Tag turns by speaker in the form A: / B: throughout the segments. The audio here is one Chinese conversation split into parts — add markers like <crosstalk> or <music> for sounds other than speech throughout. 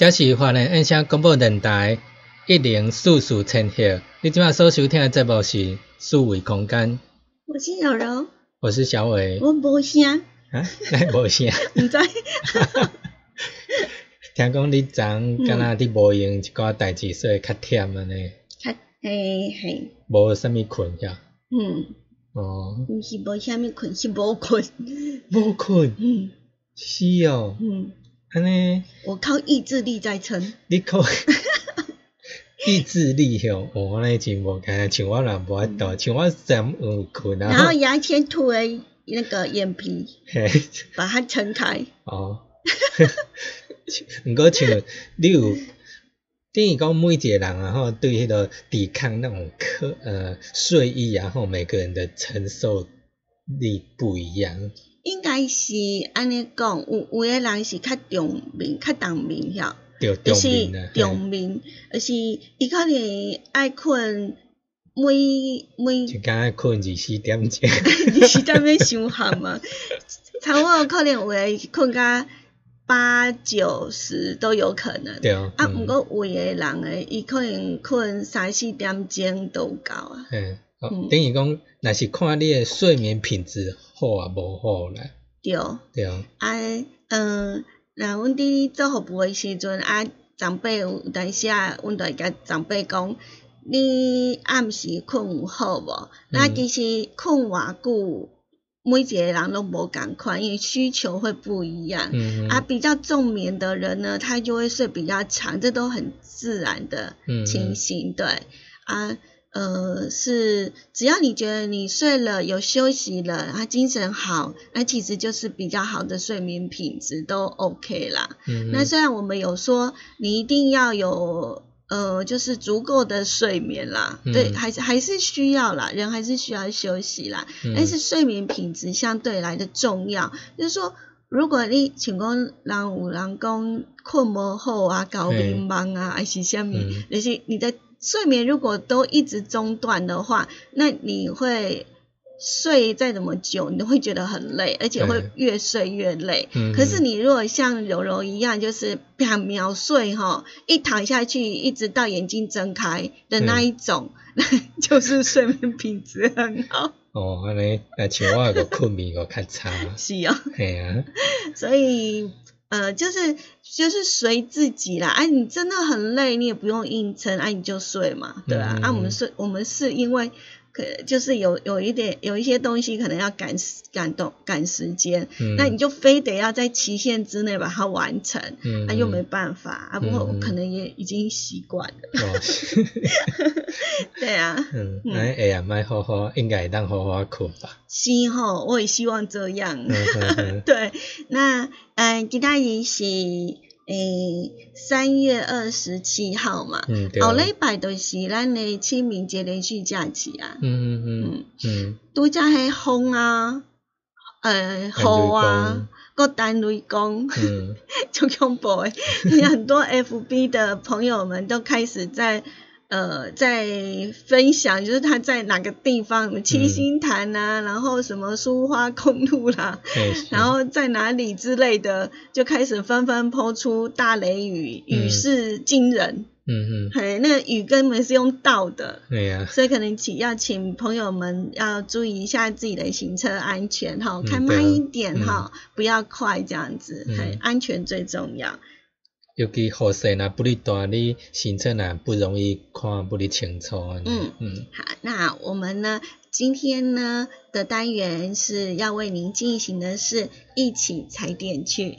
A: 这是华人印象广播电台一零四四千赫，你今晚所收听的节目是四维空间。
B: 我是小柔，
A: 我是小伟。
B: 我无声。
A: 啊？来 <laughs> 无声？
B: 毋知。<laughs>
A: 听讲你昨敢若伫无用一寡代志，所以较忝安尼。
B: 较嘿嘿。
A: 无啥物困呀？
B: 嗯。
A: 哦。
B: 毋是无啥物困，是无困。
A: 无困。
B: 嗯。
A: 是哦。
B: 嗯。
A: 安尼，
B: 我靠意志力在撑。
A: 你靠 <laughs> 意志力吼，我安尼真无干，像我若无法度，像我怎有困啊？
B: 然后牙签涂了那个眼皮，把它撑开。
A: 哦。<laughs> 毋过像你有，等于讲每一个人啊吼，对迄个抵抗那种可呃睡意啊吼，每个人的承受力不一样。
B: 应该是安尼讲，有有诶人是较重眠、较重眠晓，
A: 就是
B: 重眠，就是伊可能爱困每每，
A: 就敢爱困二四点钟，<laughs>
B: 二四点钟伤寒嘛，<laughs> 差不多可能有诶困甲八九十都有可能。
A: 对啊。
B: 啊，毋过有诶人诶，伊可能困三四点钟都有够啊。
A: 嗯。等于讲，若是看你诶睡眠品质好啊无好啦。
B: 对。
A: 对啊。
B: 啊，嗯，若阮伫做服务诶时阵，啊，长辈有当时啊，阮着会甲长辈讲，你暗时困有好无？那其实困偌久，每一个人都无共款，因为需求会不一样。
A: 嗯。
B: 啊，比较重眠的人呢，他就会睡比较长，这都很自然的情形。对。啊。呃，是只要你觉得你睡了有休息了，他精神好，那其实就是比较好的睡眠品质都 OK 啦。
A: 嗯。
B: 那虽然我们有说你一定要有呃，就是足够的睡眠啦，对，还是还是需要啦，人还是需要休息啦。
A: 嗯。
B: 但是睡眠品质相对来的重要，就是说，如果你像讲人有人讲困无好啊，搞迷茫啊，还是虾米，那些你在。睡眠如果都一直中断的话，那你会睡再怎么久，你都会觉得很累，而且会越睡越累。
A: 嗯。
B: 可是你如果像柔柔一样，就是啪秒睡哈，一躺下去一直到眼睛睁开的那一种，<laughs> 就是睡眠品质很好。
A: 哦，安尼，那像我个困眠个较差。<laughs>
B: 是哦。
A: 系啊。
B: 所以。呃，就是就是随自己啦，哎，你真的很累，你也不用硬撑，哎，你就睡嘛，对吧？啊，我们睡，我们是因为可就是有有一点有一些东西可能要赶时赶动赶时间，
A: 嗯
B: 那你就非得要在期限之内把它完成，
A: 嗯
B: 那、又没办法啊。不过我
A: 嗯
B: 可能也已经习惯了，
A: 哦，<laughs>
B: 对啊，
A: 嗯，
B: 嗯
A: 哎呀，卖好好，应该会当好好困吧。
B: 是吼，我也希望这样。<laughs> 对，那嗯，其他也是诶三月二十七号嘛。后礼拜就是咱的清明节连续假期啊，
A: 嗯嗯嗯
B: 嗯，
A: 嗯，
B: 拄则迄风啊，呃，雨啊，各单雷公，
A: 嗯 <laughs>
B: 就恐怖诶，很多 FB 的朋友们都开始在。呃，在分享就是他在哪个地方，什么七星潭啊，然后什么苏花公路啦，<laughs> 然后在哪里之类的，就开始纷纷抛出大雷雨，雨势惊人，
A: 嗯嗯，
B: 嘿，那个雨根本是用倒的，
A: 对呀，
B: 所以可能请要请朋友们要注意一下自己的行车安全哈，
A: 嗯
B: 开慢一点哈，不要快这样子，
A: 嗯。
B: 嘿，安全最重要。
A: 尤其雨势若不哩大，你行车若不容易看不哩清楚。
B: 嗯
A: 嗯
B: 好，那我们呢，今天呢的单元是要为您进行的是一起踩点去。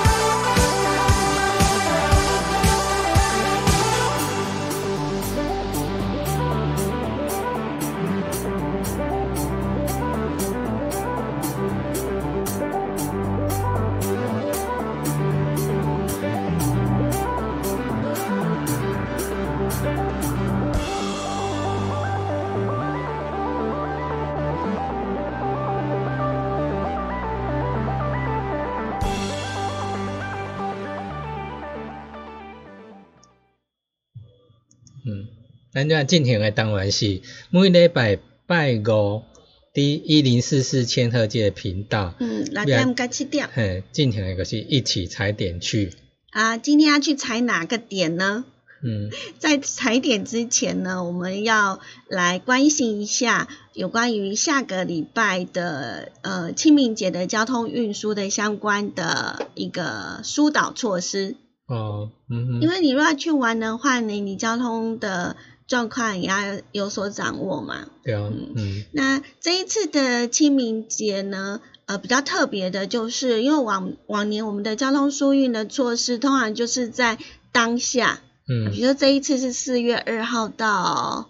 A: 咱这进行的单元是每礼拜拜五伫一零四四千赫界频道，
B: 嗯，六点到七点
A: 嘿，进行的就是一起踩点去。
B: 啊，今天要去踩哪个点呢？
A: 嗯 <laughs>
B: 在踩点之前呢，我们要来关心一下有关于下个礼拜的呃清明节的交通运输的相关的一个疏导措施。
A: 哦嗯哼，
B: 因为你如果要去玩的话呢，你交通的状况也要有所掌握嘛。
A: 对啊，嗯。
B: 那这一次的清明节呢，呃，比较特别的就是，因为往往年我们的交通疏运的措施，通常就是在当下，
A: 嗯。
B: 比如说这一次是四月二号到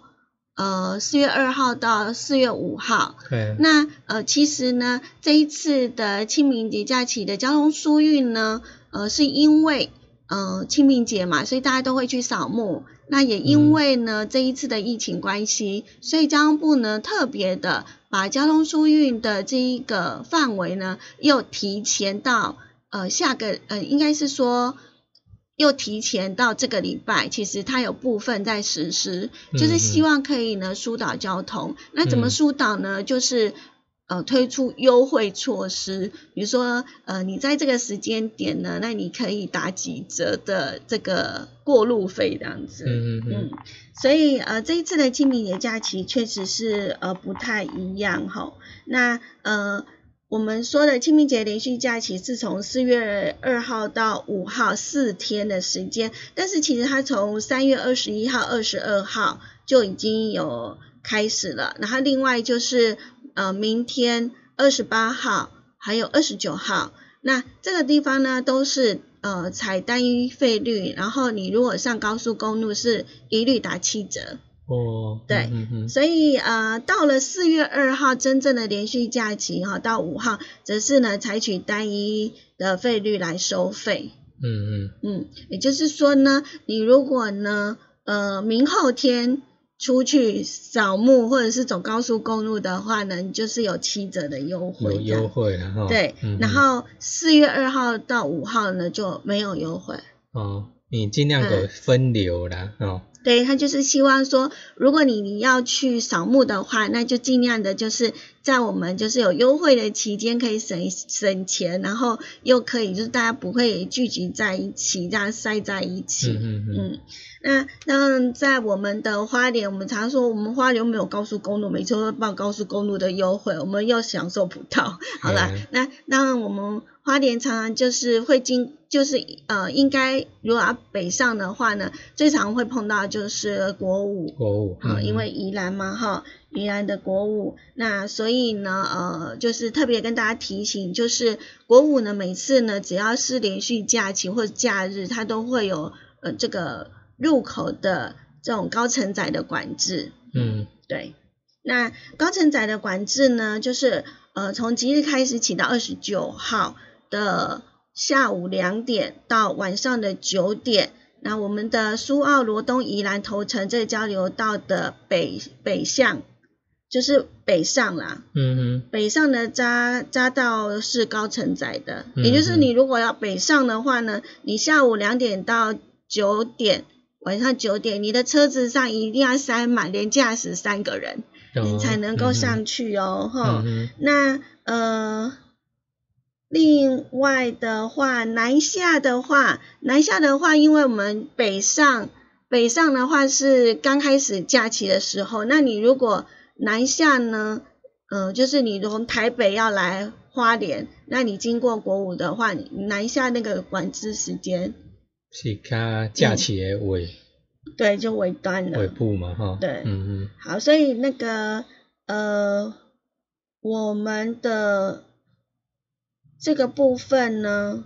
B: 呃四月二号到四月五号，
A: 对，
B: 那呃其实呢，这一次的清明节假期的交通疏运呢，呃是因为呃清明节嘛，所以大家都会去扫墓。那也因为呢、这一次的疫情关系，所以交通部呢特别的把交通疏运的这一个范围呢，又提前到呃下个呃应该是说。又提前到这个礼拜，其实它有部分在实施，就是希望可以呢疏导交通。那怎么
A: 嗯
B: 疏导呢？就是呃推出优惠措施，比如说呃你在这个时间点呢，那你可以打几折的这个过路费这样子。
A: 嗯嗯嗯
B: 嗯，所以呃这一次的清明节假期确实是呃不太一样哈。那呃我们说的清明节连续假期是从四月二号到五号四天的时间，但是其实它从三月二十一号、二十二号就已经有开始了。然后另外就是呃明天二十八号还有二十九号，那这个地方呢都是呃采单一费率，然后你如果上高速公路是一律打七折。
A: 哦，
B: 对
A: 嗯嗯
B: 所以呃，到了四月二号真正的连续假期哈，到五号则是呢采取单一的费率来收费。
A: 嗯嗯
B: 嗯，也就是说呢，你如果呢呃明后天出去扫墓或者是走高速公路的话呢，你就是有七折的优惠
A: 有。优惠了哈。
B: 对，
A: 嗯
B: 然后四月二号到五号呢就没有优惠。
A: 哦，你尽量给分流啦，哦，
B: 对他就是希望说，如果你你要去扫墓的话，那就尽量的就是在我们就是有优惠的期间可以省省钱，然后又可以就是大家不会聚集在一起，这样塞在一起。
A: 嗯嗯
B: 嗯，那那在我们的花莲，我们常说我们花莲没有高速公路，每次都会报高速公路的优惠，我们又享受不到。<laughs> 好了，
A: 嗯
B: 那那我们花莲常常就是会经，就是呃，应该如果要北上的话呢，最常会碰到就是国五。
A: 国五，
B: 啊、
A: 嗯
B: 因为宜兰嘛，哈，宜兰的国五，那所以呢，呃，就是特别跟大家提醒，就是国五呢，每次呢，只要是连续假期或者假日，它都会有呃这个入口的这种高承载的管制，
A: 嗯
B: 对，那高承载的管制呢，就是呃从即日开始起到二十九号的下午两点到晚上的九点。那我们的苏澳罗东宜兰头城这交流道的北北向，就是北上啦，
A: 嗯
B: 北上的匝匝道是高承载的，
A: 嗯
B: 也就是你如果要北上的话呢，你下午两点到九点，晚上九点，你的车子上一定要塞满，连驾驶三个人，
A: 哼，
B: 你才能够上去哦，哈、
A: 嗯
B: 那呃，另外的话，南下的话，南下的话，因为我们北上，北上的话是刚开始假期的时候，那你如果南下呢，呃，就是你从台北要来花莲，那你经过国五的话，你南下那个管制时间，
A: 是较假期的尾
B: 对，就尾端
A: 尾。部嘛，哈，
B: 对
A: 嗯嗯
B: 好，所以那个呃，我们的这个部分呢，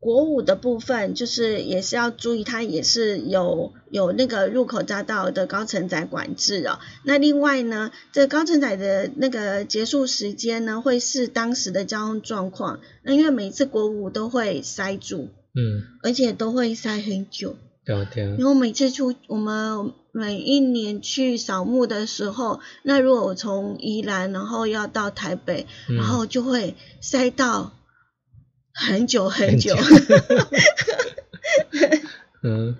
B: 国五的部分就是也是要注意，它也是有有那个入口匝道的高承载管制哦。那另外呢，这个高承载的那个结束时间呢，会是当时的交通状况。那因为每次国五都会塞住，
A: 嗯，
B: 而且都会塞很久。
A: 对对
B: 然，后每次出我们每一年去扫墓的时候，那如果我从宜兰然后要到台北，
A: 嗯
B: 然后就会塞到很久很久。<laughs>
A: 嗯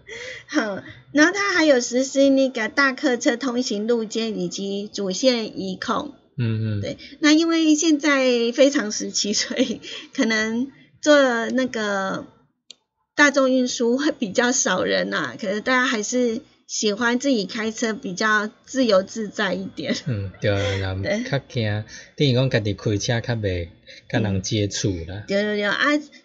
B: 好，然后它还有实施那个大客车通行路肩以及主线移控。
A: 嗯嗯，
B: 对，那因为现在非常时期，所以可能做那个大众运输会比较少人呐、可能大家还是喜欢自己开车，比较自由自在一点。
A: 嗯对啊，<laughs> 人
B: 对
A: 较惊，等于讲家己开车较袂甲人接触啦，
B: 对对对啊，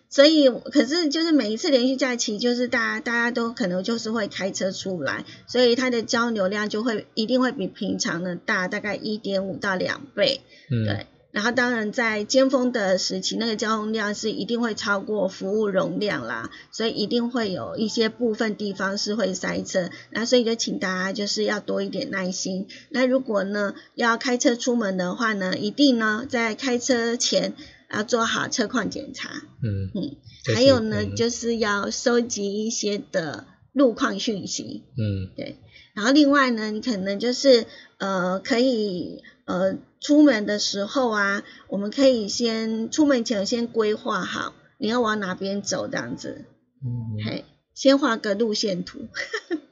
B: 所以可是就是每一次连续假期，就是大家大家都可能就是会开车出来，所以它的交流量就会一定会比平常的大，大概一点五到两倍。
A: 嗯
B: 对，然后当然在尖峰的时期，那个交通量是一定会超过服务容量啦，所以一定会有一些部分地方是会塞车，那所以就请大家就是要多一点耐心。那如果呢要开车出门的话呢，一定呢在开车前要做好车况检查，
A: 嗯
B: 嗯，
A: 就是
B: 还有呢
A: 嗯。
B: 就是要收集一些的路况讯息，
A: 嗯。对。
B: 然后另外呢，你可能就是呃，可以呃，出门的时候啊，我们可以先出门前先规划好你要往哪边走这样子，
A: 嗯。
B: 嘿，先画个路线图，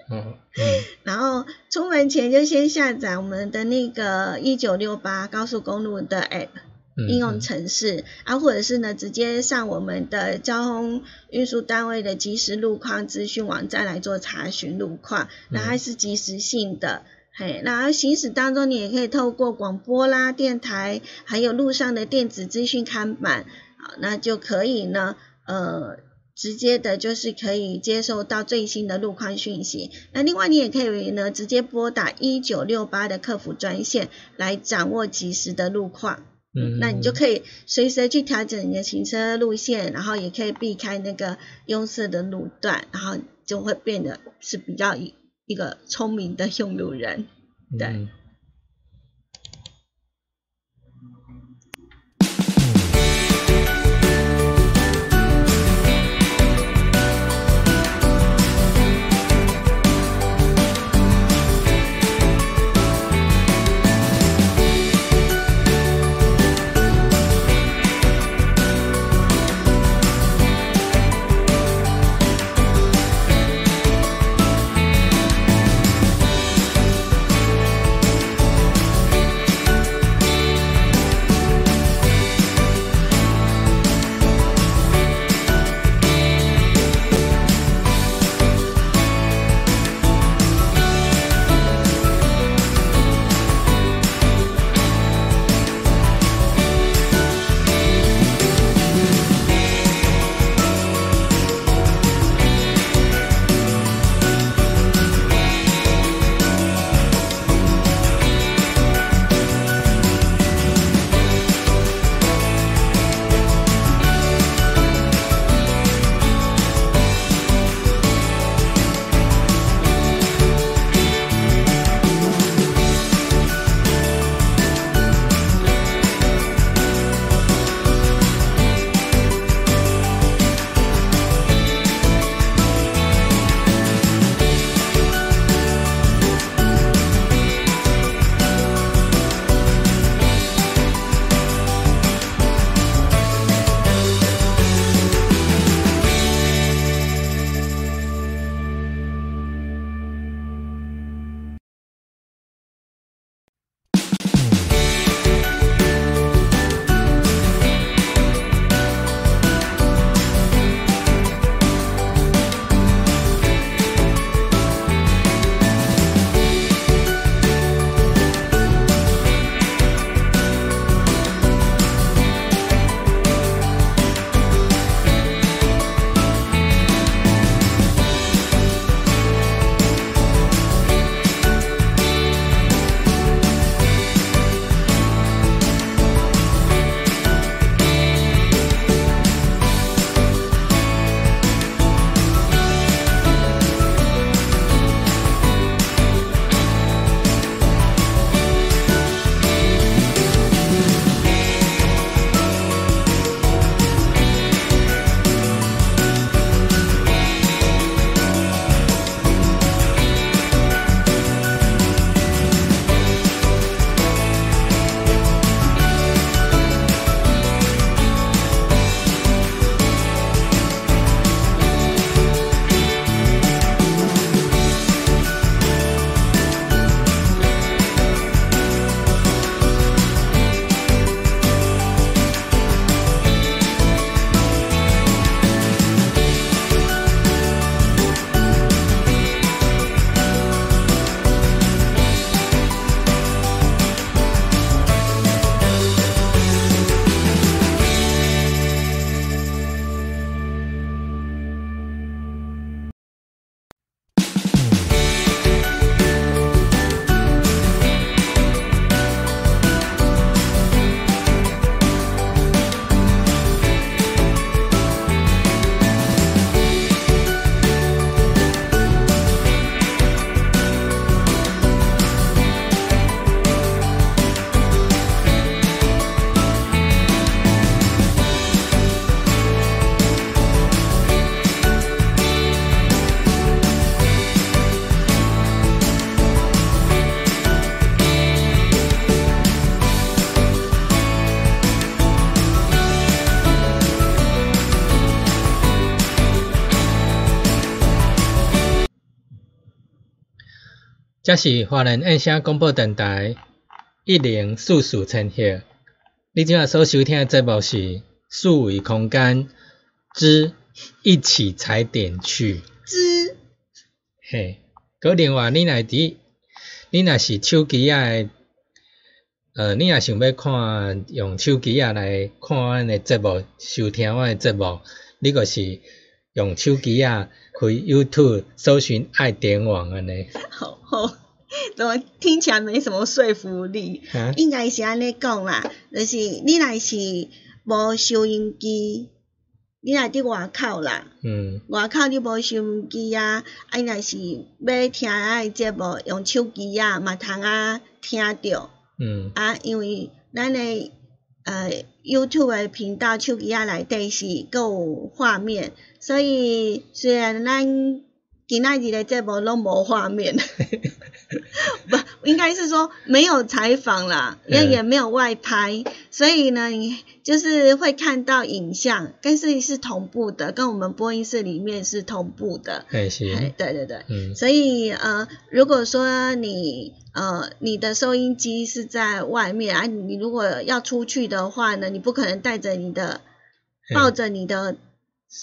A: 哦嗯。<laughs>
B: 然后出门前就先下载我们的那个一九六八高速公路的 app。
A: 嗯
B: 应用程式啊，或者是呢，直接上我们的交通运输单位的即时路况资讯网站来做查询路况，那还是即时性的。嘿，那行驶当中，你也可以透过广播啦、电台，还有路上的电子资讯看板，好，那就可以呢，呃，直接的就是可以接收到最新的路况讯息。那另外，你也可以呢，直接拨打一九六八的客服专线来掌握即时的路况。
A: 嗯，
B: 那你就可以随时去调整你的行车路线，然后也可以避开那个拥塞的路段，然后就会变得是比较一一个聪明的用路人。对。
A: 嗯这是华人印象广播电台一零四四千赫。你今仔所收听的节目是数维空间之一起踩点去。
B: 之
A: 嘿，搁另外你若伫，你若是手机仔的，呃，你若想要看用手机仔来看阮的节目，收听阮的节目，你就是用手机啊开 YouTube 搜寻爱点网安尼。
B: 好好，怎么听起来没什么说服力？
A: 啊，
B: 应该是安尼讲啦，就是你若是无收音机，你若伫外口啦，
A: 嗯
B: 外口你无收音机啊，啊，若是要听咱的节目，用手机啊，嘛通啊听着
A: 嗯
B: 啊，因为咱的呃 YouTube 的频道手机啊内底是佫有画面，所以虽然咱今仔日的节目拢无画面，<laughs> 不，应该是说没有采访啦，也
A: 嗯。
B: 也没有外拍，所以呢，你就是会看到影像，但是是同步的，跟我们播音室里面是同步的。哎，对对对，
A: 嗯。
B: 所以呃，如果说你呃你的收音机是在外面啊，你如果要出去的话呢，你不可能带着你的抱着你的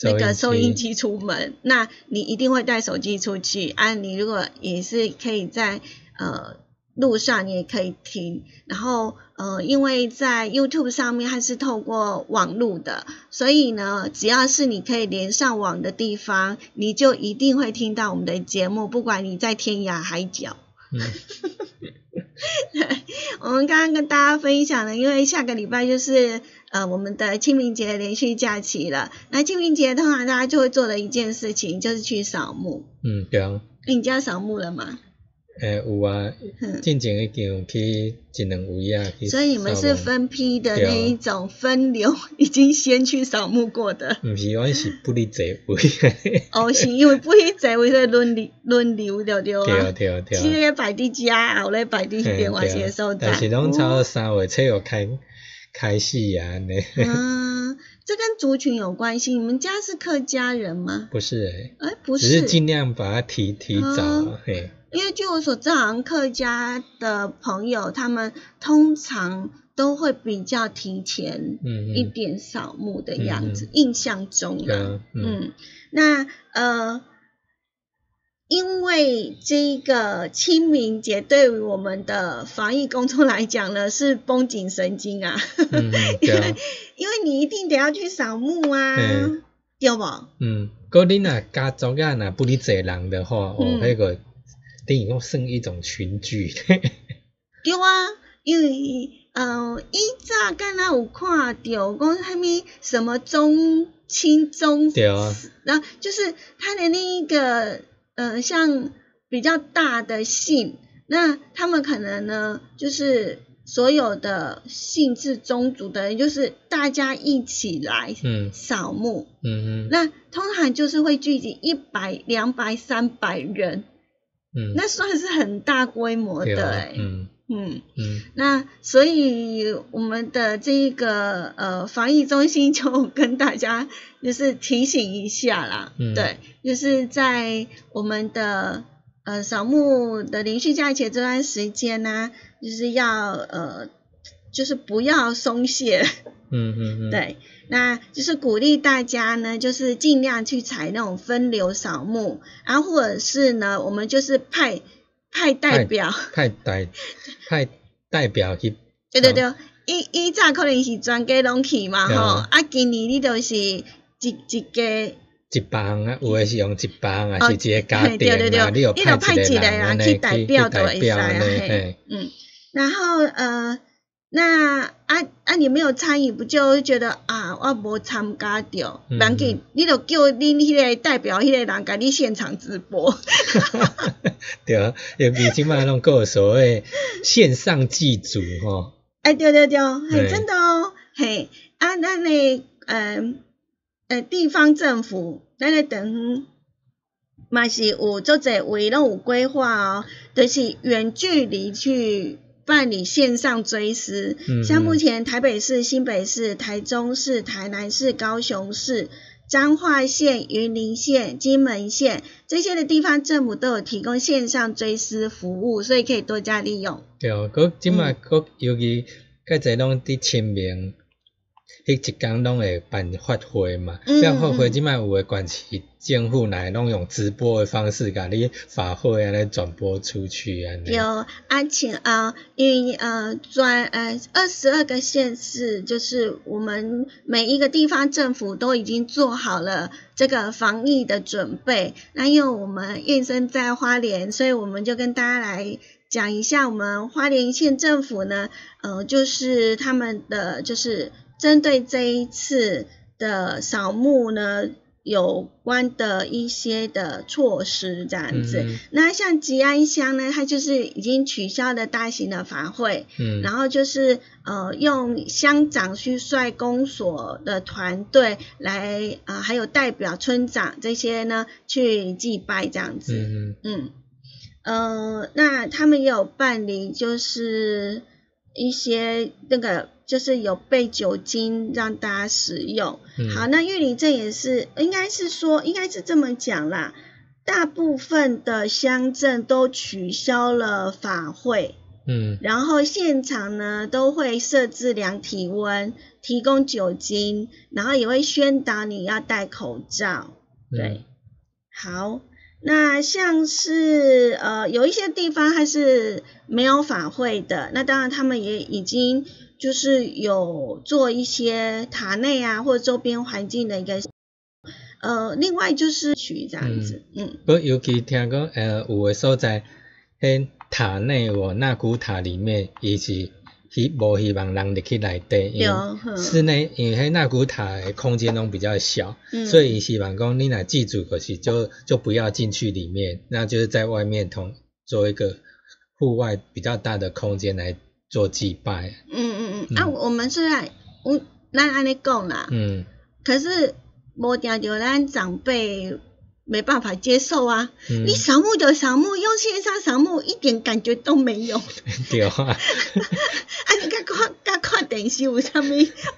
B: 那个收音
A: 机，
B: 机出门，那你一定会带手机出去。啊。你如果也是可以在呃路上，你也可以听。然后呃，因为在 YouTube 上面它是透过网路的，所以呢，只要是你可以连上网的地方，你就一定会听到我们的节目，不管你在天涯海角。
A: 嗯 <laughs>
B: 我们刚刚跟大家分享了，因为下个礼拜就是呃我们的清明节连续假期了。那清明节通常大家就会做的一件事情，就是去扫墓。
A: 嗯对啊，
B: 诶你家扫墓了吗？
A: 诶有啊，
B: 嗯，
A: 进前已经有去一两位啊去
B: 所以你们是分批的那一种分流，已经先去扫墓过的。
A: 毋是，阮是不离座位。<laughs>
B: 哦，是因为不许座位在轮流轮流对对
A: 对啊
B: 啊。
A: 对啊对啊。
B: 今日摆伫家，后咧摆伫
A: 嘿
B: 另外一个所在。
A: 但是拢差三月七号开开始啊，安尼。
B: 嗯，这跟族群有关系。你们家是客家人吗？
A: 不是诶、
B: 哎，不是
A: 只是尽量把它提提早嘿，
B: 因为据我所知，好像客家的朋友他们通常都会比较提前一点扫墓的样子，
A: 嗯。
B: 印象中
A: 啊，嗯。
B: 嗯，那呃，因为这个清明节对于我们的防疫工作来讲呢，是绷紧神经啊，
A: 嗯嗯，<laughs> 对啊，
B: 因为你一定得要去扫墓啊
A: 嗯，
B: 对不？
A: 嗯，过你若家族啊若不离侪人的话，哦，
B: 嗯。
A: 迄个等于讲算一种群聚，
B: 对啊，因为呃，以早敢若有看到讲啥物什么中青中
A: 对啊，
B: 然后就是他的那一个呃，像比较大的姓，那他们可能呢，就是所有的姓氏宗族的人，就是大家一起来
A: 嗯。
B: 扫墓，
A: 嗯嗯
B: 那通常就是会聚集一百、两百、三百人，
A: 嗯，
B: 那算是很大规模的哎、，
A: 嗯。
B: 嗯。
A: 嗯。
B: 那所以我们的这一个呃防疫中心就跟大家就是提醒一下啦，
A: 嗯。
B: 对，就是在我们的呃扫墓的连续假期这段时间呢、就是要呃就是不要松懈，
A: 嗯嗯嗯，<laughs>
B: 对，那就是鼓励大家呢，就是尽量去采那种分流扫墓，然后或者是呢，我们就是派派代表。
A: 派代派代表去，<laughs>
B: 对对对，以以早可能是全家拢去嘛吼，
A: 啊。
B: 啊今年你就是一一个，
A: 一帮啊，有诶是用一帮啊，
B: 哦
A: 是一个家庭啊，
B: 对对对，
A: 你有
B: 派一个
A: 人
B: 去代表就
A: 代
B: 会使啊，嘿，，嗯，然后呃，那啊啊你没有参与，不就觉得啊我无参加着，
A: 嗯。
B: 别紧，你都叫恁迄个代表迄个人甲你现场直播 <laughs> <laughs>
A: 对啊，尤其即摆拢有所谓线上祭祖吼，
B: 哎对对对，嘿真的哦，嘿啊咱的呃呃地方政府，咱的等嘛是有做者位拢有规划哦，就是远距离去办理线上追思。
A: 嗯
B: 像目前台北市、新北市、台中市、台南市、高雄市彰化县、云林县、金门县这些的地方政府都有提供线上追思服务，所以可以多加利用。
A: 对哦，佮即卖佮尤其佮侪拢伫清明。迄一工拢会办发会嘛，办发会即摆有诶关系政府来拢用直播诶方式，甲你发会安尼转播出去安尼。
B: 有啊，请啊，因为呃，专呃二十二个县市，就是我们每一个地方政府都已经做好了这个防疫的准备。那因为我们燕生在花莲，所以我们就跟大家来讲一下，我们花莲县政府呢，呃，就是他们的就是。针对这一次的扫墓呢，有关的一些的措施这样子。那像吉安乡呢，它就是已经取消了大型的法会，嗯，然后就是呃用乡长去率公所的团队来啊，还有代表村长这些呢去祭拜这样子。嗯嗯，呃，那他们也有办理就是一些那个。就是有备酒精让大家使用。好，那玉林镇也是，应该是说，应该是这么讲啦。大部分的乡镇都取消了法会，嗯，然后现场呢都会设置量体温，提供酒精，然后也会宣导你要戴口罩。对，好，那像是呃有一些地方还是没有法会的，那当然他们也已经。就是有做一些塔内啊，或者周边环境的一个，呃，另外就是取这样子，嗯。
A: 不尤其听讲，呃，有的所在，喺塔内哦，那古塔里面，伊是希无希望人入去内底，因为室内因为迄那古塔的空间拢比较小，所以希望讲你若记住，可是就就不要进去里面，那就是在外面同做一个户外比较大的空间来。做祭拜，
B: 嗯嗯嗯，啊，我们虽然我咱安尼讲啦，嗯，可是无定着咱长辈没办法接受啊，你扫墓就扫墓，用线上扫墓一点感觉都没有，<laughs>
A: 对啊，<laughs>
B: 啊，你看看看看电视有啥物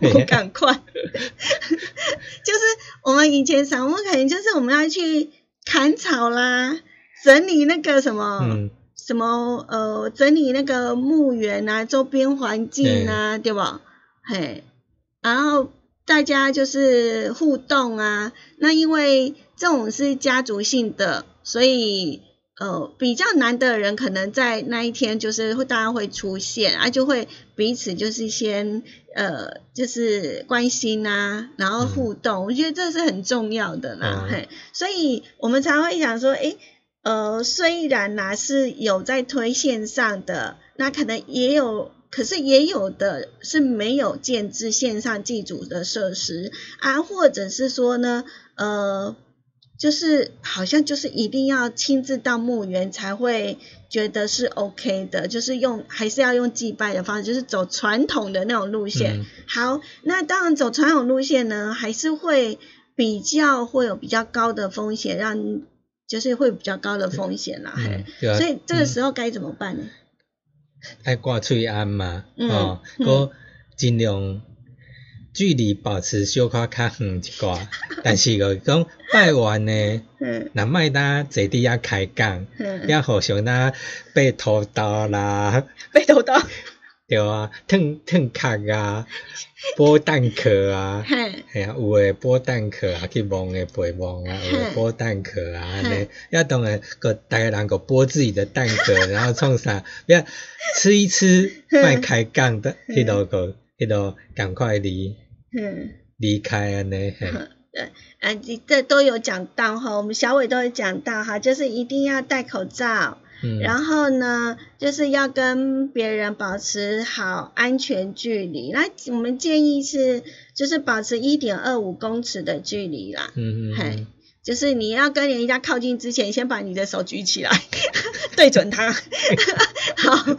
B: 无赶快，就是我们以前扫墓可能就是我们要去砍草啦，整理那个什么。什么呃，整理那个墓园啊，周边环境啊，对吧？嘿，然后大家就是互动啊。那因为这种是家族性的，所以呃比较难的人，可能在那一天就是会大家会出现啊，就会彼此就是先呃就是关心啊，然后互动。我觉得这是很重要的啦，嘿，所以我们才会想说，诶。呃，虽然呢是有在推线上的，那可能也有，可是也有的是没有建制线上祭祖的设施啊，或者是说呢，呃，就是好像就是一定要亲自到墓园才会觉得是 OK 的，就是用还是要用祭拜的方式，就是走传统的那种路线。好，那当然走传统路线呢，还是会比较会有比较高的风险让。就是会比较高的风险啦，所以这个时候该怎么办呢？
A: 爱挂喙安嘛，哦，搁尽量距离保持小可较远一寡，<laughs> 但是个讲拜完呢，那卖单坐伫遐开讲，遐互相呾背土豆啦，
B: 背土豆。
A: 对啊，烫烫壳啊，<laughs> 剥蛋壳啊，系啊，有诶剥蛋壳啊，去摸诶背摸啊，有诶剥蛋壳啊，安尼，要当然个大家人个剥自己的蛋壳，然后创啥，要吃一吃，迈开杠的，迄落个，迄落赶快离，离开安尼，嘿。<laughs>
B: 对，啊，这都有讲到哈，我们小伟都有讲到哈，就是一定要戴口罩。然后呢，就是要跟别人保持好安全距离。那我们建议是，就是保持一点二五公尺的距离啦。嗯嗯。嘿，就是你要跟人家靠近之前，先把你的手举起来，<laughs> 对准他。<laughs> 好，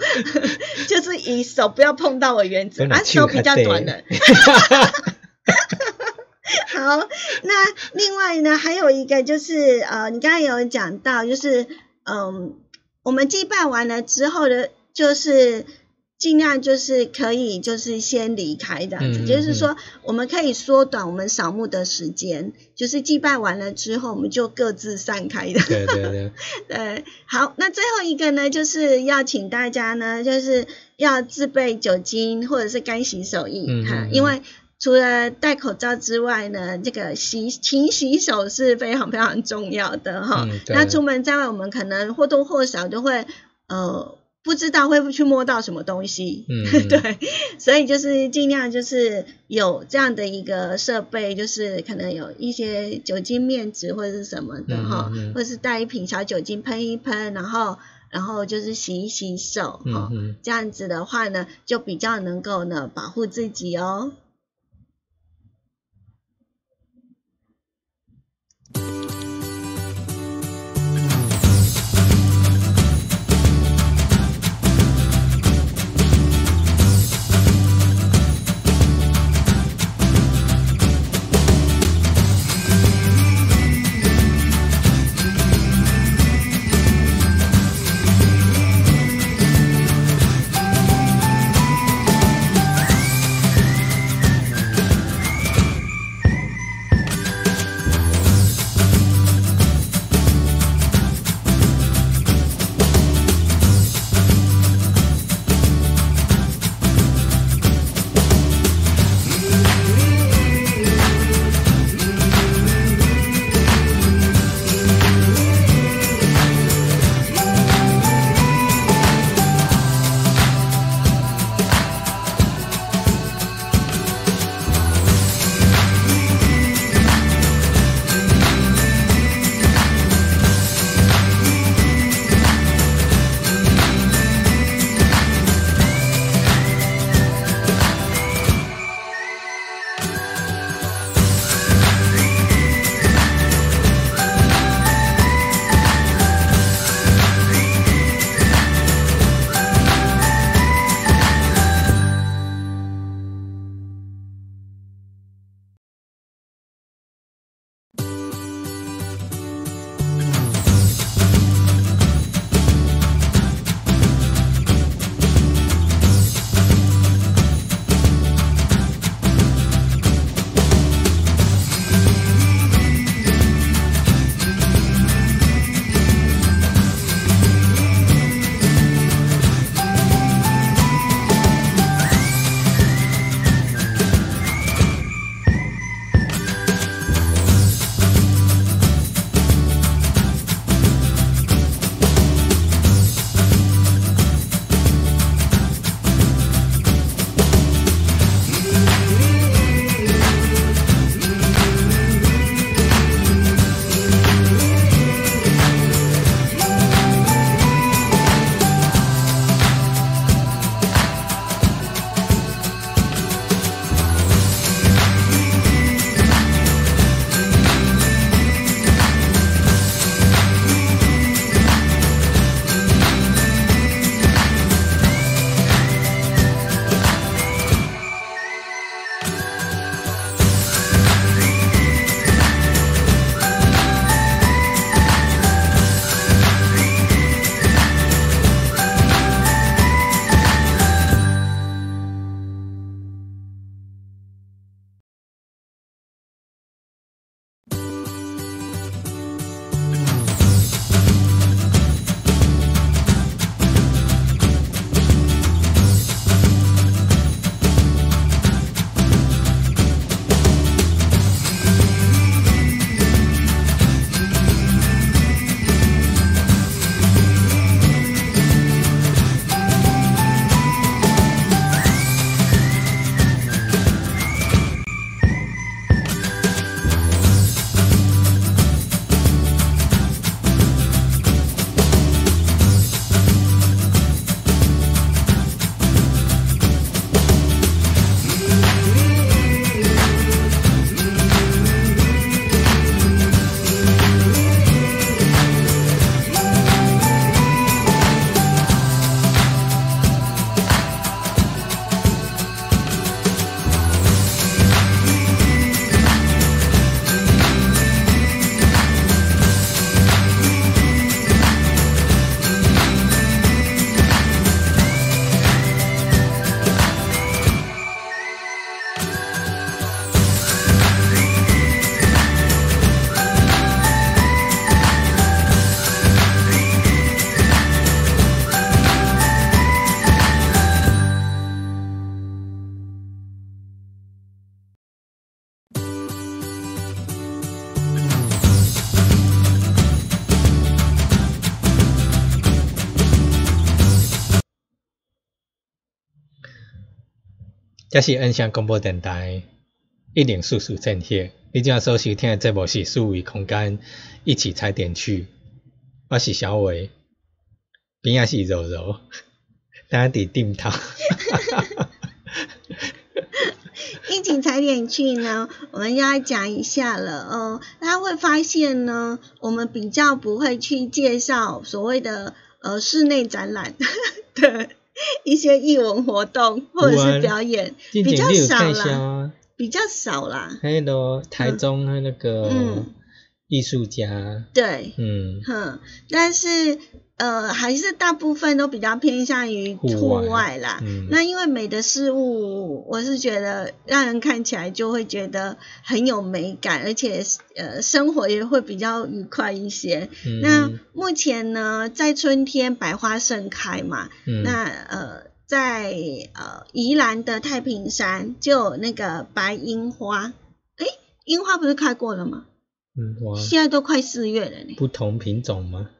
B: 就是以手不要碰到我原则，啊，手比较短的。<laughs> 好，那另外呢，还有一个就是呃，你刚才有讲到，就是嗯。我们祭拜完了之后的，就是尽量就是可以就是先离开这样子，
A: 嗯嗯
B: 就是说我们可以缩短我们扫墓的时间，就是祭拜完了之后，我们就各自散开的。
A: 对对对，<laughs>
B: 对，好，那最后一个呢，就是要请大家呢，就是要自备酒精或者是干洗手液哈，因为除了戴口罩之外呢，这个洗勤洗手是非常非常重要的哈。
A: 嗯
B: 那出门在外，我们可能或多或少都会呃。不知道会不会去摸到什么东西，
A: 嗯 <laughs> 嗯
B: 对，所以就是尽量就是有这样的一个设备，就是可能有一些酒精面纸或者是什么的
A: 嗯
B: 哈，
A: 嗯嗯
B: 或是带一瓶小酒精喷一喷，然后然后就是洗一洗手哈，这样子的话呢，就比较能够呢保护自己哦。
A: 这是恩祥广播电台一零四四正线。你正所收听的节目是数维空间，一起踩点去。我是小伟，边仔是柔柔，大家伫顶头。
B: 一起踩点去呢，我们要讲一下了哦。大家会发现呢，我们比较不会去介绍所谓的呃室内展览 <laughs> 的 <laughs> 一些艺文活动或者是表演，比较少啦，比较少啦。
A: 还有台中的那个艺术家，
B: 对，嗯哼，但是。呃，还是大部分都比较偏向于户外啦。那因为美的事物，我是觉得让人看起来就会觉得很有美感，而且呃，生活也会比较愉快一些。那目前呢，在春天百花盛开嘛，那呃，在呃宜兰的太平山就有那个白樱花。哎，樱花不是开过了吗？
A: 嗯，哇，
B: 现在都快四月了呢。
A: 不同品种吗？<laughs>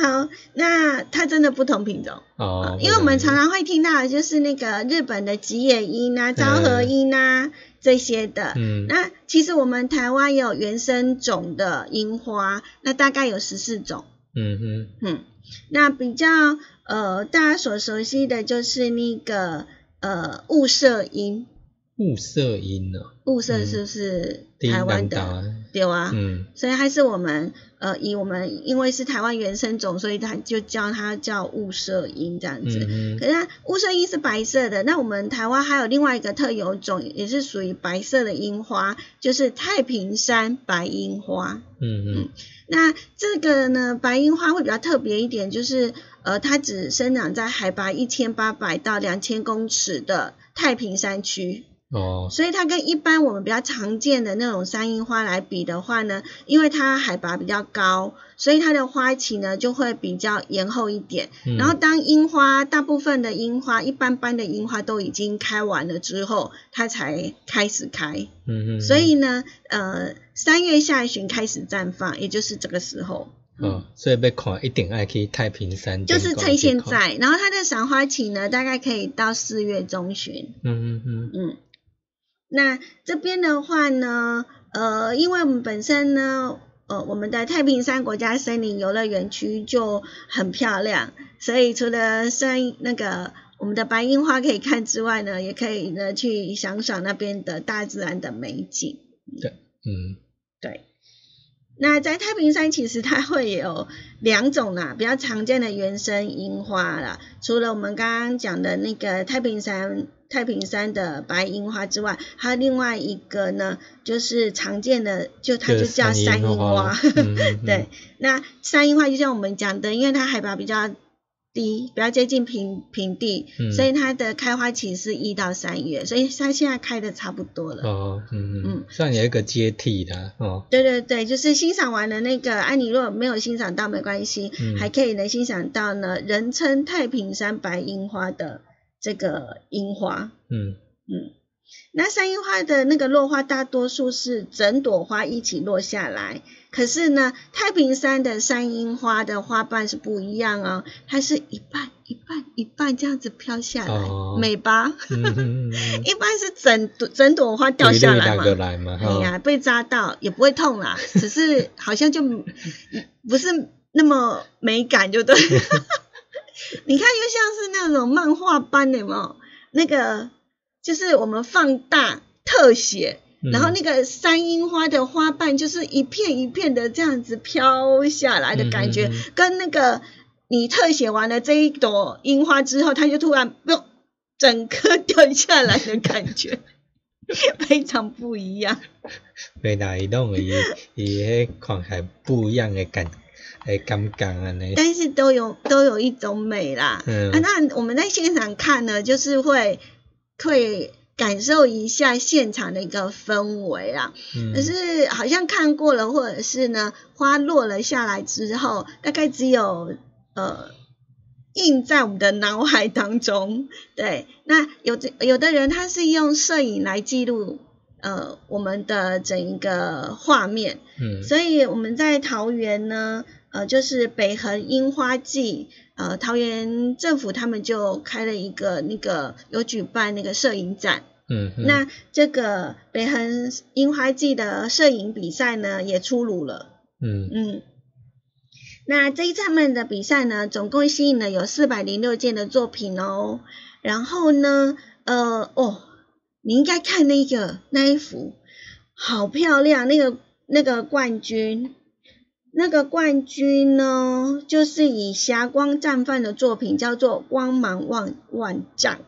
B: 好，那它真的不同品种哦，因为我们常常会听到的就是那个日本的吉野樱啊、昭和樱啊这些的。嗯，那其实我们台湾有原生种的樱花，那大概有十四种。嗯哼，嗯，那比较呃大家所熟悉的就是那个呃雾社樱。
A: 雾社樱呢？
B: 雾社是不是台湾的？对啊，嗯，所以还是我们呃以我们因为是台湾原生种，所以它就叫它叫雾社樱这样子。可是它雾社樱是白色的，那我们台湾还有另外一个特有种，也是属于白色的樱花，就是太平山白樱花。嗯嗯，那这个呢，白樱花会比较特别一点，就是呃它只生长在海拔一千八百到两千公尺的太平山区。哦，所以它跟一般我们比较常见的那种山樱花来比的话呢，因为它海拔比较高，所以它的花期呢就会比较延后一点。然后当樱花大部分的樱花，一般般的樱花都已经开完了之后，它才开始开。嗯嗯。所以呢，呃，三月下旬开始绽放，也就是这个时候。
A: 哦，所以被看一定爱去太平山。
B: 就是趁现在，然后它的赏花期呢，大概可以到四月中旬。嗯嗯嗯嗯。那这边的话呢，呃，因为我们本身呢，呃，我们的太平山国家森林游乐园区就很漂亮，所以除了山那个我们的白樱花可以看之外呢，也可以呢去赏赏那边的大自然的美景。
A: 对，嗯，
B: 对。那在太平山其实它会有两种啦，比较常见的原生樱花啦，除了我们刚刚讲的那个太平山。太平山的白樱花之外，还有另外一个呢，就是常见的，就它就叫山樱花。<laughs> 对，那山樱花就像我们讲的，因为它海拔比较低，比较接近平平地，所以它的开花期是一到三月，所以它现在开的差不多了。哦，
A: 嗯嗯，算有一个阶梯的哦。
B: 对对对，就是欣赏完了那个，啊，你如果没有欣赏到没关系，还可以能欣赏到呢，人称太平山白樱花的。这个樱花，嗯嗯，那山樱花的那个落花，大多数是整朵花一起落下来。可是呢，太平山的山樱花的花瓣是不一样哦，它是一半一半一半这样子飘下来，美吧？一般是整朵整朵花掉下来嘛，哎呀，被扎到也不会痛啦，只是好像就 <laughs> 不是那么美感，就对。<laughs> 你看，又像是那种漫画般的嘛，那个就是我们放大特写，然后那个山樱花的花瓣就是一片一片的这样子飘下来的感觉，跟那个你特写完了这一朵樱花之后，它就突然不整颗掉下来的感觉，<laughs> 非常不一样。
A: 每哪一种伊伊迄看起来不一样的感。哎，刚刚啊，那
B: 但是都有都有一种美啦。嗯，啊，那我们在现场看呢，就是会会感受一下现场的一个氛围啦。嗯，可是好像看过了，或者是呢，花落了下来之后，大概只有呃印在我们的脑海当中。对，那有的有的人他是用摄影来记录呃我们的整一个画面。嗯，所以我们在桃园呢。呃，就是北横樱花季，呃桃园政府他们就开了一个那个有举办那个摄影展。
A: 嗯，
B: 那这个北横樱花季的摄影比赛呢也出炉了。
A: 嗯
B: 嗯，那这一次他们的比赛呢，总共吸引了有四百零六件的作品哦。然后呢，呃，哦，你应该看那个那一幅，好漂亮，那个那个冠军，那个冠军呢，就是以霞光绽放的作品，叫做光芒万万丈。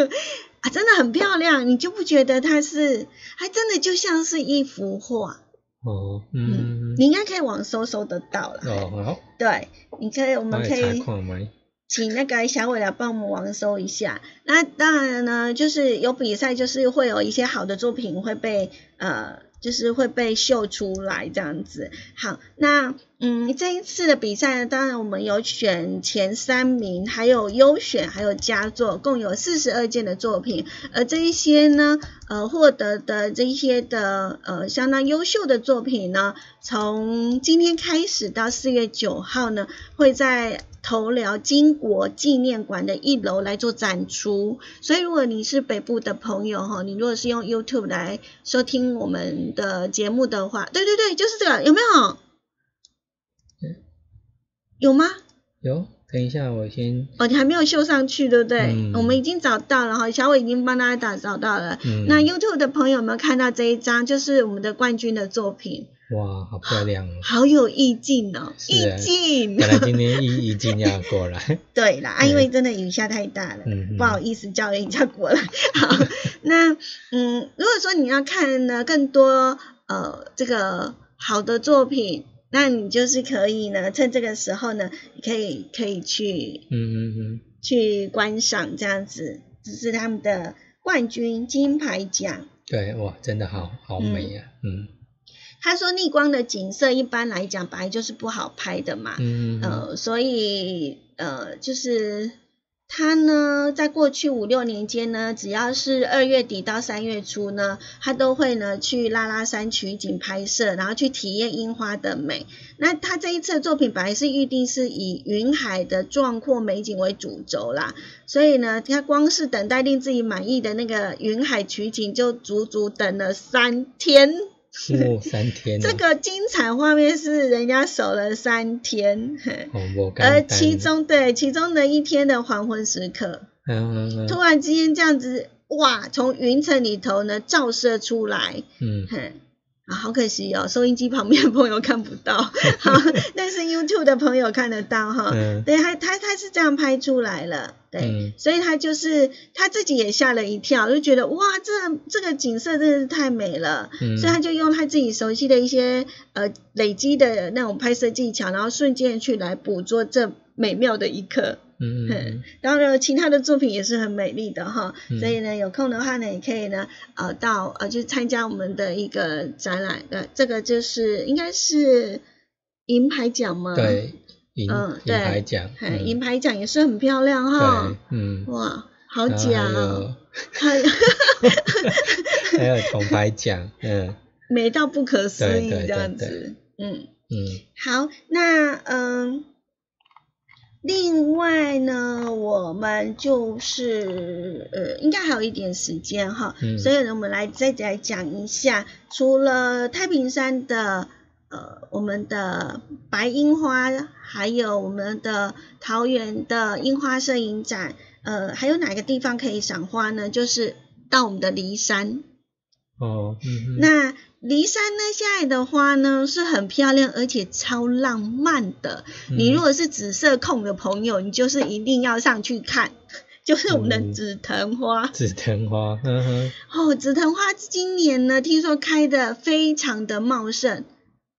B: <laughs> 啊，真的很漂亮，你就不觉得它是，还真的就像是一幅画。
A: 哦，嗯，
B: 你应该可以网搜搜得到了。
A: 哦，好，
B: 对，你可以，我们可以？<laughs> 请那个小伟来帮我们网搜一下。那当然呢，就是有比赛，就是会有一些好的作品会被呃。就是会被秀出来这样子。好，那嗯，这一次的比赛呢，当然我们有选前三名，还有优选，还有佳作，共有四十二件的作品。而这一些呢，呃，获得的这一些的呃相当优秀的作品呢，从今天开始到四月九号呢，会在。头寮金国纪念馆的一楼来做展出，所以如果你是北部的朋友哈，你如果是用 YouTube 来收听我们的节目的话，对对对，就是这个，有没有？有吗？
A: 有，等一下我先。
B: 哦，你还没有秀上去，对不对？嗯。我们已经找到了哈，小伟已经帮大家打找到了。嗯。那 YouTube 的朋友有没有看到这一张？就是我们的冠军的作品。
A: 哇，好漂亮哦！<gasps>
B: 好有意境哦，意境。
A: 本来今天意意境要过来。<laughs>
B: 对啦，啊，因为真的雨下太大了，不好意思叫人家过来。<laughs> 好，那嗯，如果说你要看呢更多呃这个好的作品，那你就是可以呢趁这个时候呢，可以可以去
A: 嗯嗯嗯
B: 去观赏这样子，这是他们的冠军金牌奖。
A: 对，哇，真的好好美呀，嗯。
B: 他说逆光的景色一般来讲本来就是不好拍的嘛，
A: 嗯
B: 呃，所以呃，就是他呢，在过去五六年间呢，只要是二月底到三月初呢，他都会呢去拉拉山取景拍摄，然后去体验樱花的美。那他这一次的作品本来是预定是以云海的壮阔美景为主轴啦，所以呢，他光是等待令自己满意的那个云海取景，就足足等了三天。
A: 哦，三天，
B: 这个精彩画面是人家守了三天，而其中对其中的一天的黄昏时刻，突然之间这样子，哇，从云层里头呢照射出来，
A: 嗯。
B: 哼，啊，好可惜哦，收音机旁边的朋友看不到，<laughs> 好，但是 YouTube 的朋友看得到哈，对，他他他是这样拍出来了。对，所以他就是他自己也吓了一跳，就觉得哇，这这个景色真的是太美了，所以他就用他自己熟悉的一些呃累积的那种拍摄技巧，然后瞬间去来捕捉这美妙的一刻。
A: 嗯嗯。
B: 当然，其他的作品也是很美丽的哈，所以呢，有空的话呢，也可以呢呃到呃去参加我们的一个展览对，这个就是应该是银牌奖嘛？
A: 对。银银牌奖，
B: 银牌奖也是很漂亮哈。
A: 嗯，
B: 哇，好奖哦。
A: 还有 <laughs> 还有铜牌奖，嗯，<laughs>
B: 美到不可思议这样子，嗯
A: 嗯。
B: 好，那嗯，另外呢，我们就是呃，应该还有一点时间哈，所以呢，我们来再来讲一下，除了太平山的。呃，我们的白樱花，还有我们的桃园的樱花摄影展，呃，还有哪个地方可以赏花呢？就是到我们的骊山。
A: 哦，嗯。
B: 那骊山呢，现在的花呢是很漂亮，而且超浪漫的。你如果是紫色控的朋友，你就是一定要上去看，<laughs> 就是我们的紫藤花。
A: 紫藤花，嗯哼。
B: 哦，紫藤花今年呢，听说开的非常的茂盛。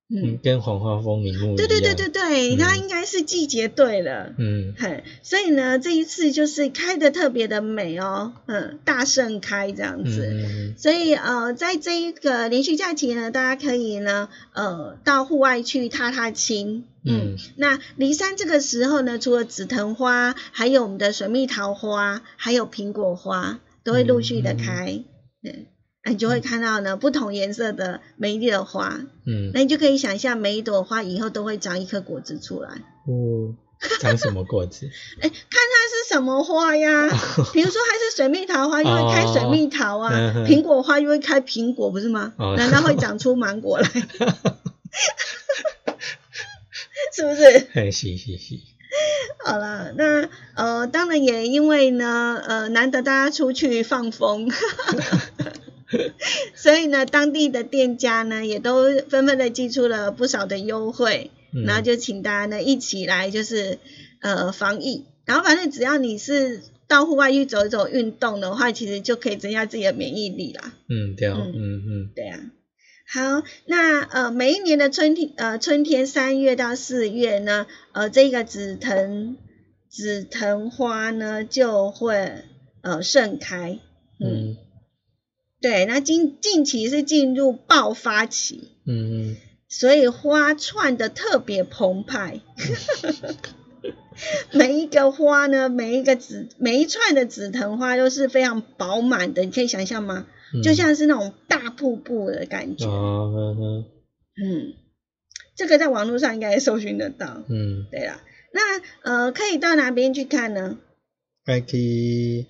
A: 嗯，跟黄花风铃木
B: 对对对对对，它应该是季节对了。
A: 嗯，
B: 嘿，所以呢，这一次就是开的特别的美哦，嗯，大盛开这样子。
A: 嗯
B: 所以呃，在这一个连续假期呢，大家可以呢，呃，到户外去踏踏青。嗯。那离山这个时候呢，除了紫藤花，还有我们的水蜜桃花，还有苹果花，都会陆续的开。嗯。你就会看到呢不同颜色的美丽的花，
A: 嗯，
B: 那你就可以想象每一朵花以后都会长一颗果子出来。
A: 哦，长什么果子？<laughs>
B: 哎，看它是什么花呀？<laughs> 比如说它是水蜜桃花，就会开水蜜桃啊；苹果花就会开苹果，不是吗？难道会长出芒果来？<laughs> 是不是？
A: 嘿，是是是。
B: 好了，那呃，当然也因为呢，呃，难得大家出去放风，<laughs> 所以呢，当地的店家呢也都纷纷的寄出了不少的优惠，然后就请大家呢一起来就是呃防疫，然后反正只要你是到户外去走一走运动的话，其实就可以增加自己的免疫力啦。
A: 嗯，对啊，嗯。嗯，
B: 对啊。好，那呃，每一年的春天，呃，春天三月到四月呢，呃，这个紫藤紫藤花呢就会呃盛开，嗯，对，那近近期是进入爆发期，嗯嗯，所以花串的特别澎湃，<laughs> 每一个花呢，每一个紫每一串的紫藤花都是非常饱满的，你可以想象吗？就像是那种大瀑布的感觉。嗯嗯，这个在网络上应该搜寻得到。嗯，对了，那呃，可以到哪边去看呢？
A: 可以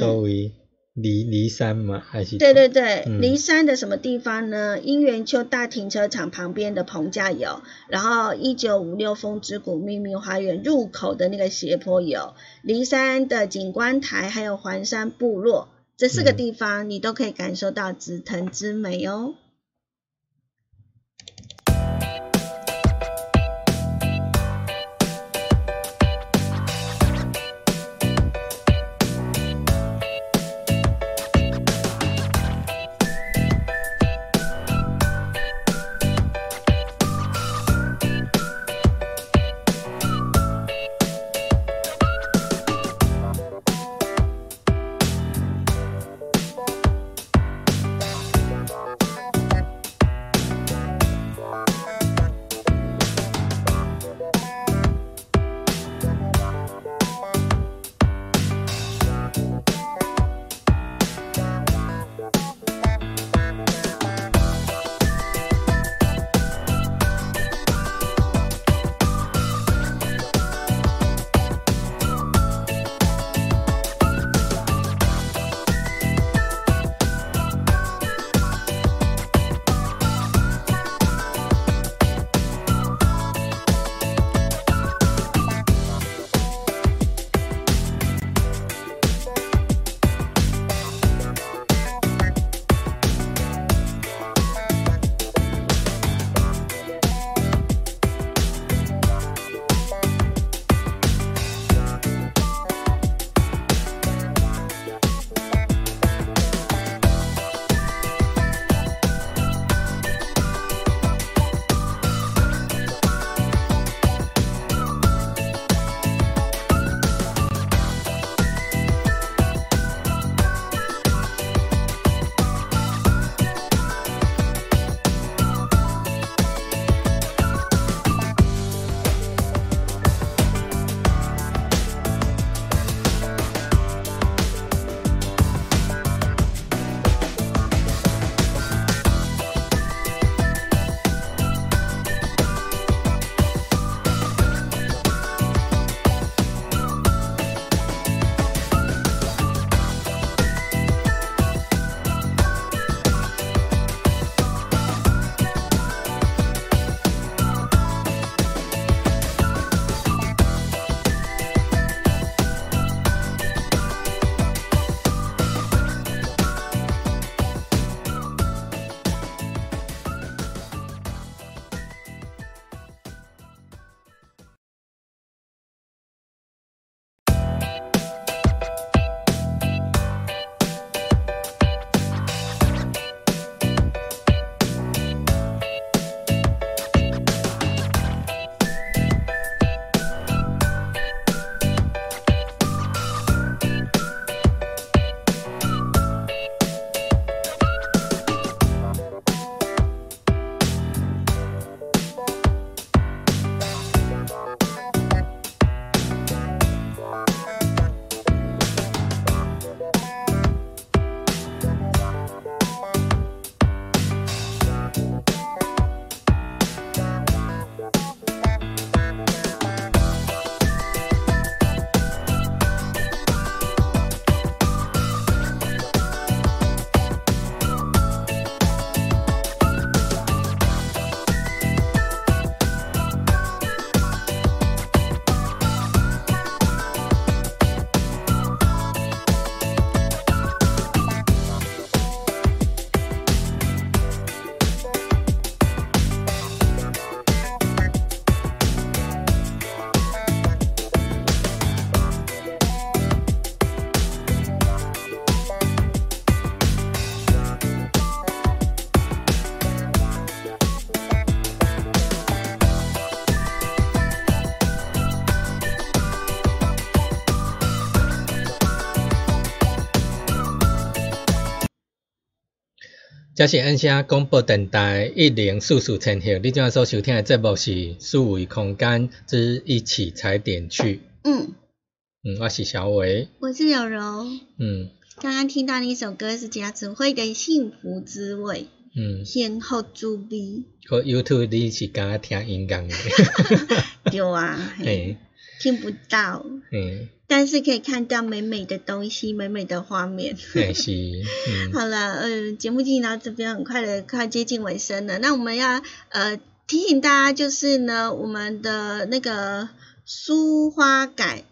A: 周围离离山吗？还是？
B: 对对对，离山的什么地方呢？姻缘丘大停车场旁边的棚架有，然后一九五六风之谷秘密花园入口的那个斜坡有，离山的景观台，还有环山部落。这四个地方，你都可以感受到紫藤之美哦。
A: 这是按下广播电台一零四四千赫，你今仔所收听的节目是数维空间之一起踩点去。
B: 嗯，
A: 嗯，我是小伟。
B: 我是柳柔。
A: 嗯
B: 刚刚听到那首歌是贾子慧的《幸福滋味》，
A: 嗯，
B: 先后滋味。
A: 可 YouTube 你是敢听音乐的？<laughs>
B: 对啊，嘿
A: 嘿，
B: 听不到，
A: 嘿，
B: 但是可以看到美美的东西，美美的画面。
A: 嘿是，嗯 <laughs>
B: 好了，呃，节目进行到这边很快的，快接近尾声了。那我们要呃提醒大家，就是呢，我们的那个书花改，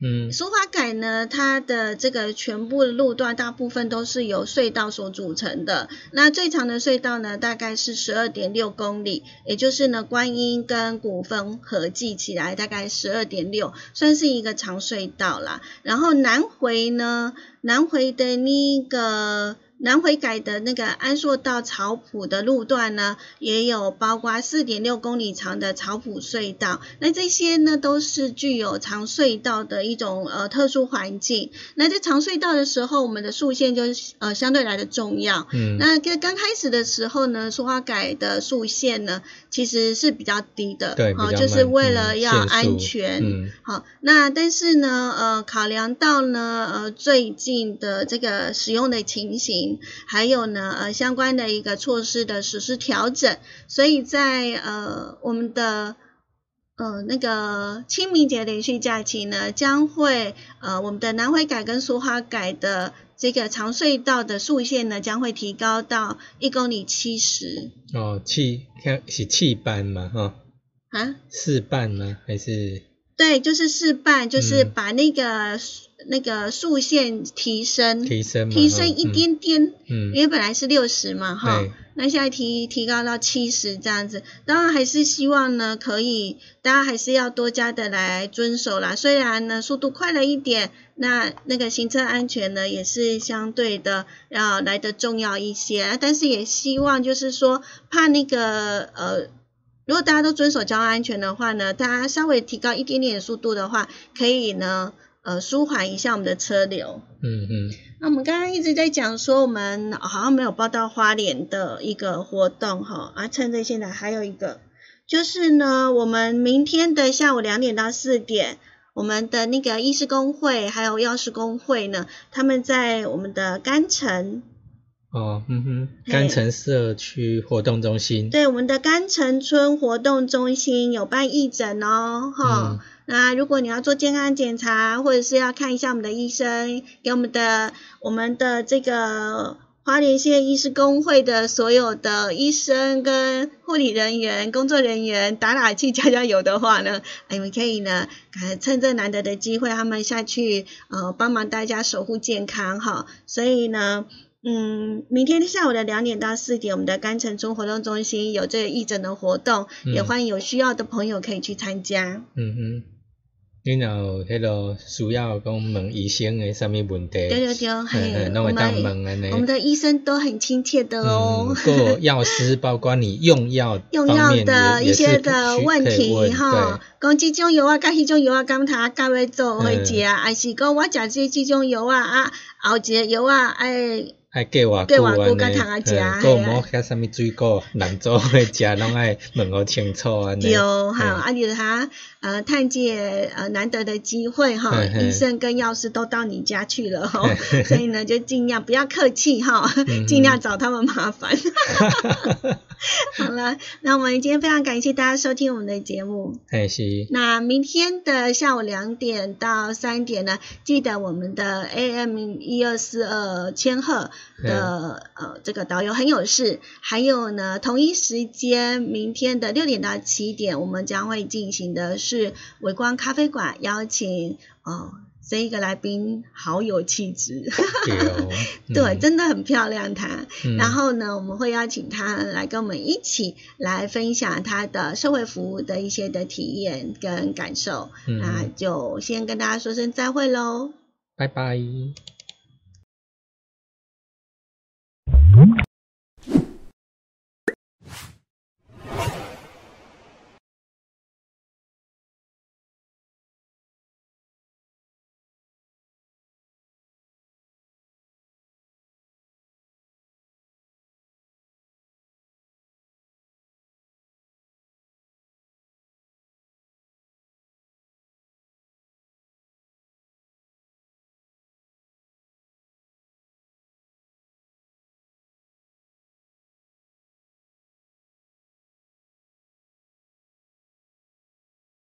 A: 嗯
B: 苏花改呢，它的这个全部路段大部分都是由隧道所组成的。那最长的隧道呢，大概是十二点六公里，也就是呢观音跟古峰合计起来大概十二点六，算是一个长隧道啦。然后南回呢，南回的那个。南回改的那个安朔到草埔的路段呢，也有包括四点六公里长的草埔隧道。那这些呢，都是具有长隧道的一种呃特殊环境。那在长隧道的时候，我们的速线就呃相对来的重要。
A: 嗯
B: 那跟刚开始的时候呢，苏花改的速线呢，其实是比较低的，
A: 对，比
B: 好、
A: 较
B: 就是为了要安全。
A: 嗯
B: 好，那但是呢，呃，考量到呢，呃，最近的这个使用的情形，还有呢，呃，相关的一个措施的实施调整，所以在呃我们的呃那个清明节连续假期呢，将会呃我们的南回改跟苏花改的这个长隧道的速线呢，将会提高到一公里七十
A: 哦，气看是气班嘛，哈、
B: 啊。
A: 四班吗？还是
B: 对，就是试办，就是
A: 嗯
B: 把那个、那个速线提升，
A: 提升？
B: 提升一
A: 哈
B: 点点，
A: 嗯，
B: 因为本来是六十嘛，哈
A: 对，
B: 那现在提提高到七十这样子。当然还是希望呢，可以大家还是要多加的来遵守啦。虽然呢速度快了一点，那那个行车安全呢也是相对的要来的重要一些，但是也希望就是说怕那个呃。如果大家都遵守交通安全的话呢，大家稍微提高一点点速度的话，可以呢，呃，舒缓一下我们的车流。
A: 嗯嗯
B: 那我们刚刚一直在讲说，我们好像没有报到花莲的一个活动哈，啊，趁着现在还有一个，就是呢，我们明天的下午两点到四点，我们的那个医师工会还有药师工会呢，他们在我们的甘城
A: 哦嗯哼，
B: 嘿
A: 甘城社区活动中心，
B: 对，我们的甘城村活动中心有办义诊哦，哈、
A: 嗯
B: 那如果你要做健康检查，或者是要看一下我们的医生，给我们的我们的这个花莲县医师工会的所有的医生跟护理人员、工作人员打打气、加加油的话呢，你们可以呢，呃趁这难得的机会，他们下去呃帮忙大家守护健康哈。所以呢。嗯，明天下午的两点到四点，我们的甘城村活动中心有这个义诊的活动，也
A: 嗯
B: 欢迎有需要的朋友可以去参加。
A: 嗯哼，你若有迄个需要讲问医生的什么问题，
B: 对对对，
A: 嗯
B: 嘿，我
A: 会当
B: 们
A: 问安尼。
B: 我们的医生都很亲切的哦。
A: 嗯，各药师包括你用药
B: 用药的一些的问题哈，讲这种药啊，甲迄种药啊，敢他甲要做伙食，
A: 嗯
B: 还是讲我食这这种药啊啊，后一个药啊，哎，
A: 爱计偌
B: 过
A: 久安尼，
B: 才通啊食
A: 嗯，
B: 嘿啊
A: 个某遐啥物水果难做伙食，拢爱问好清楚安尼。
B: 对哈，
A: 嘿
B: 啊，就是他呃探界呃难得的机会哈，医生跟药师都到你家去了哈，所以呢就尽量不要客气哈，
A: 嗯
B: 尽量找他们麻烦。<laughs> <laughs> 好了，那我们今天非常感谢大家收听我们的节目。
A: 嘿是，
B: 那明天的下午两点到三点呢，记得我们的 AM 一二四二千赫的呃这个导游很有事，还有呢同一时间明天的六点到七点，我们将会进行的是微光咖啡馆，邀请哦这一个来宾好有气质，
A: 对 <laughs>
B: 真的很漂亮她。
A: 嗯
B: 然后呢，我们会邀请他来跟我们一起来分享他的社会服务的一些的体验跟感受。
A: 嗯
B: 那就先跟大家说声再会喽。
A: 拜拜。